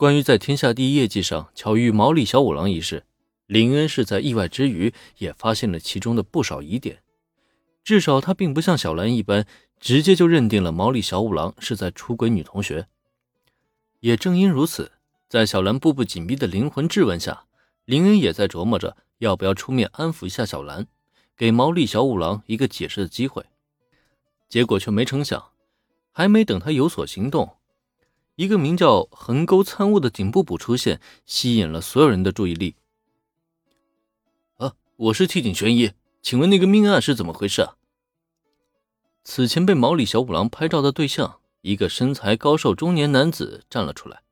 关于在天下第一业绩上巧遇毛利小五郎一事，林恩是在意外之余也发现了其中的不少疑点。至少他并不像小兰一般，直接就认定了毛利小五郎是在出轨女同学。也正因如此，在小兰步步紧逼的灵魂质问下，林恩也在琢磨着要不要出面安抚一下小兰，给毛利小五郎一个解释的机会。结果却没成想，还没等他有所行动。一个名叫横沟参悟的警部补出现，吸引了所有人的注意力。啊，我是替警悬疑，请问那个命案是怎么回事啊？此前被毛利小五郎拍照的对象，一个身材高瘦中年男子站了出来，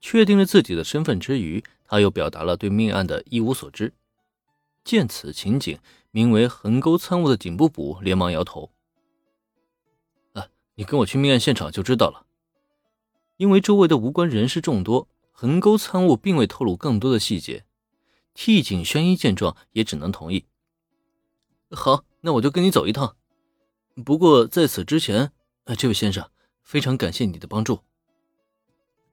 确定了自己的身份之余，他又表达了对命案的一无所知。见此情景，名为横沟参悟的警部补连忙摇头：“啊，你跟我去命案现场就知道了。”因为周围的无关人士众多，横沟参悟并未透露更多的细节。替井宣一见状，也只能同意。好，那我就跟你走一趟。不过在此之前，这位先生，非常感谢你的帮助。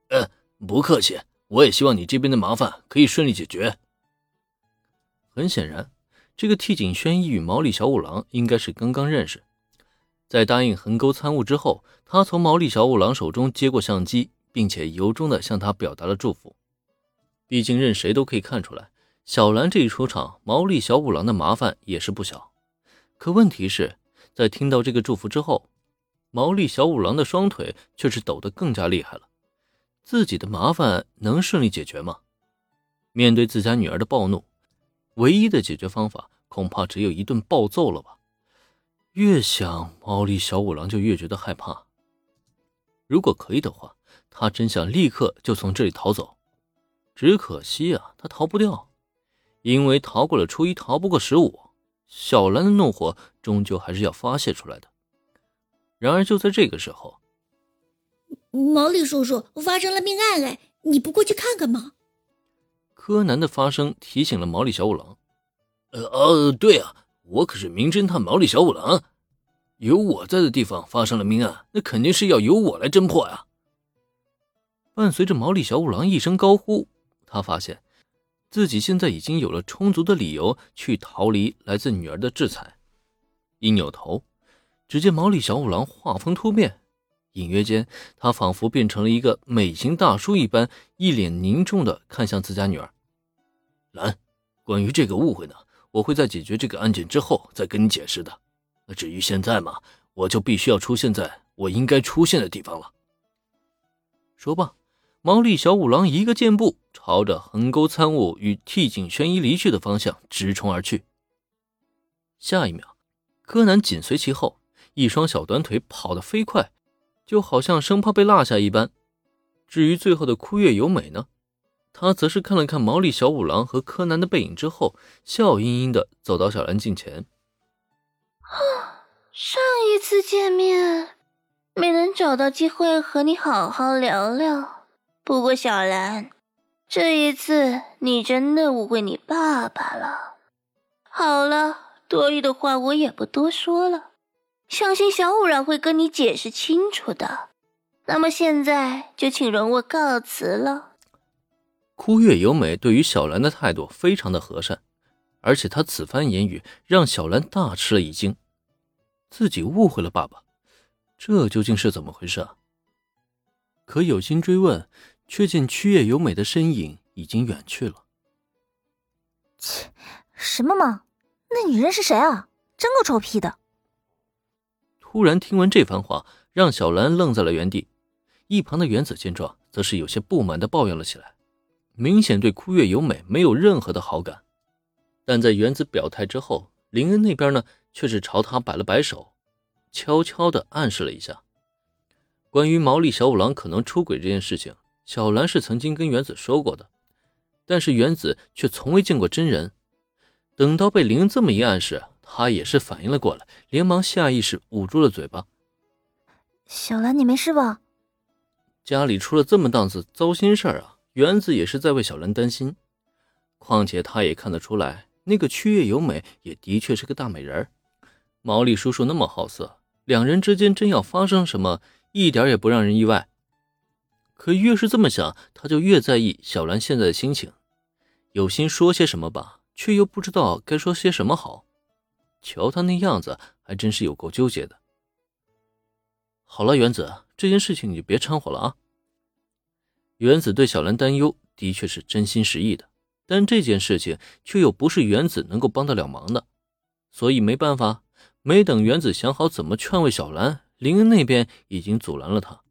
呃，不客气，我也希望你这边的麻烦可以顺利解决。很显然，这个替井宣一与毛利小五郎应该是刚刚认识。在答应横沟参悟之后，他从毛利小五郎手中接过相机，并且由衷的向他表达了祝福。毕竟任谁都可以看出来，小兰这一出场，毛利小五郎的麻烦也是不小。可问题是，在听到这个祝福之后，毛利小五郎的双腿却是抖得更加厉害了。自己的麻烦能顺利解决吗？面对自家女儿的暴怒，唯一的解决方法恐怕只有一顿暴揍了吧。越想毛利小五郎就越觉得害怕。如果可以的话，他真想立刻就从这里逃走。只可惜啊，他逃不掉，因为逃过了初一，逃不过十五。小兰的怒火终究还是要发泄出来的。然而就在这个时候，毛利叔叔发生了命案，哎，你不过去看看吗？柯南的发声提醒了毛利小五郎。呃哦，对啊。我可是名侦探毛利小五郎，有我在的地方发生了命案，那肯定是要由我来侦破呀。伴随着毛利小五郎一声高呼，他发现自己现在已经有了充足的理由去逃离来自女儿的制裁。一扭头，只见毛利小五郎画风突变，隐约间他仿佛变成了一个美型大叔一般，一脸凝重的看向自家女儿兰。关于这个误会呢？我会在解决这个案件之后再跟你解释的。那至于现在嘛，我就必须要出现在我应该出现的地方了。说罢，毛利小五郎一个箭步朝着横沟参悟与替井玄一离去的方向直冲而去。下一秒，柯南紧随其后，一双小短腿跑得飞快，就好像生怕被落下一般。至于最后的枯月由美呢？他则是看了看毛利小五郎和柯南的背影之后，笑盈盈的走到小兰近前。啊，上一次见面没能找到机会和你好好聊聊。不过小兰，这一次你真的误会你爸爸了。好了，多余的话我也不多说了，相信小五郎会跟你解释清楚的。那么现在就请容我告辞了。枯月由美对于小兰的态度非常的和善，而且她此番言语让小兰大吃了一惊，自己误会了爸爸，这究竟是怎么回事啊？可有心追问，却见枯月由美的身影已经远去了。切，什么嘛？那女人是谁啊？真够臭屁的！突然听完这番话，让小兰愣在了原地，一旁的原子见状，则是有些不满的抱怨了起来。明显对枯月由美没有任何的好感，但在原子表态之后，林恩那边呢却是朝他摆了摆手，悄悄的暗示了一下。关于毛利小五郎可能出轨这件事情，小兰是曾经跟原子说过的，但是原子却从未见过真人。等到被林恩这么一暗示，他也是反应了过来，连忙下意识捂住了嘴巴。小兰，你没事吧？家里出了这么档子糟心事儿啊！原子也是在为小兰担心，况且他也看得出来，那个区月由美也的确是个大美人毛利叔叔那么好色，两人之间真要发生什么，一点也不让人意外。可越是这么想，他就越在意小兰现在的心情，有心说些什么吧，却又不知道该说些什么好。瞧他那样子，还真是有够纠结的。好了，原子，这件事情你就别掺和了啊。原子对小兰担忧，的确是真心实意的，但这件事情却又不是原子能够帮得了忙的，所以没办法。没等原子想好怎么劝慰小兰，林恩那边已经阻拦了他。